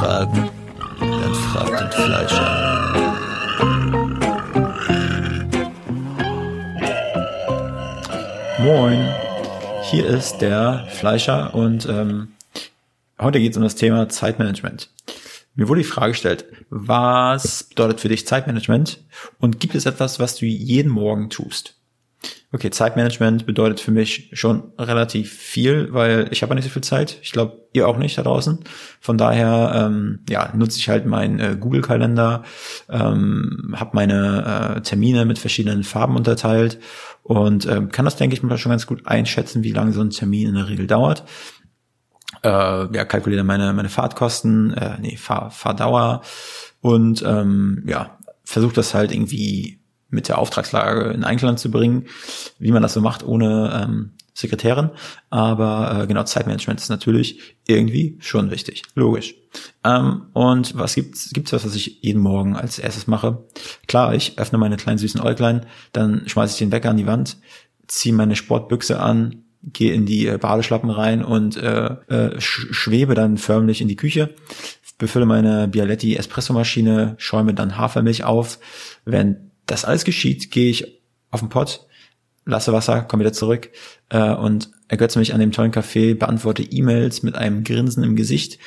Fragen? Dann fragt den Fleischer. Moin, hier ist der Fleischer und ähm, heute geht es um das Thema Zeitmanagement. Mir wurde die Frage gestellt, was bedeutet für dich Zeitmanagement und gibt es etwas, was du jeden Morgen tust? Okay, Zeitmanagement bedeutet für mich schon relativ viel, weil ich habe nicht so viel Zeit. Ich glaube, ihr auch nicht da draußen. Von daher ähm, ja, nutze ich halt meinen äh, Google-Kalender, ähm, habe meine äh, Termine mit verschiedenen Farben unterteilt und ähm, kann das, denke ich, mal schon ganz gut einschätzen, wie lange so ein Termin in der Regel dauert. Äh, ja, kalkuliere meine, meine Fahrtkosten, äh, nee, Fahr, Fahrdauer und ähm, ja, versuche das halt irgendwie mit der Auftragslage in Einklang zu bringen, wie man das so macht ohne ähm, Sekretärin. Aber äh, genau, Zeitmanagement ist natürlich irgendwie schon wichtig. Logisch. Ähm, und was gibt's? Gibt's was, was ich jeden Morgen als erstes mache? Klar, ich öffne meine kleinen süßen Äuglein, dann schmeiße ich den Wecker an die Wand, ziehe meine Sportbüchse an, gehe in die äh, Badeschlappen rein und äh, äh, sch schwebe dann förmlich in die Küche, befülle meine Bialetti Espressomaschine, schäume dann Hafermilch auf. Wenn das alles geschieht, gehe ich auf den Pott, lasse Wasser, komme wieder zurück äh, und ergötze mich an dem tollen Café, beantworte E-Mails mit einem Grinsen im Gesicht.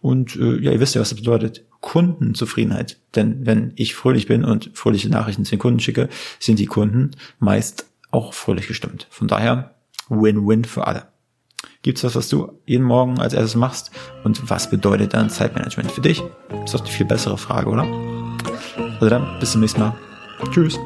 Und äh, ja, ihr wisst ja, was das bedeutet. Kundenzufriedenheit. Denn wenn ich fröhlich bin und fröhliche Nachrichten zu den Kunden schicke, sind die Kunden meist auch fröhlich gestimmt. Von daher Win-Win für alle. Gibt's was, was du jeden Morgen als erstes machst? Und was bedeutet dann Zeitmanagement für dich? Ist doch die viel bessere Frage, oder? Also dann, bis zum nächsten Mal. Tschüss.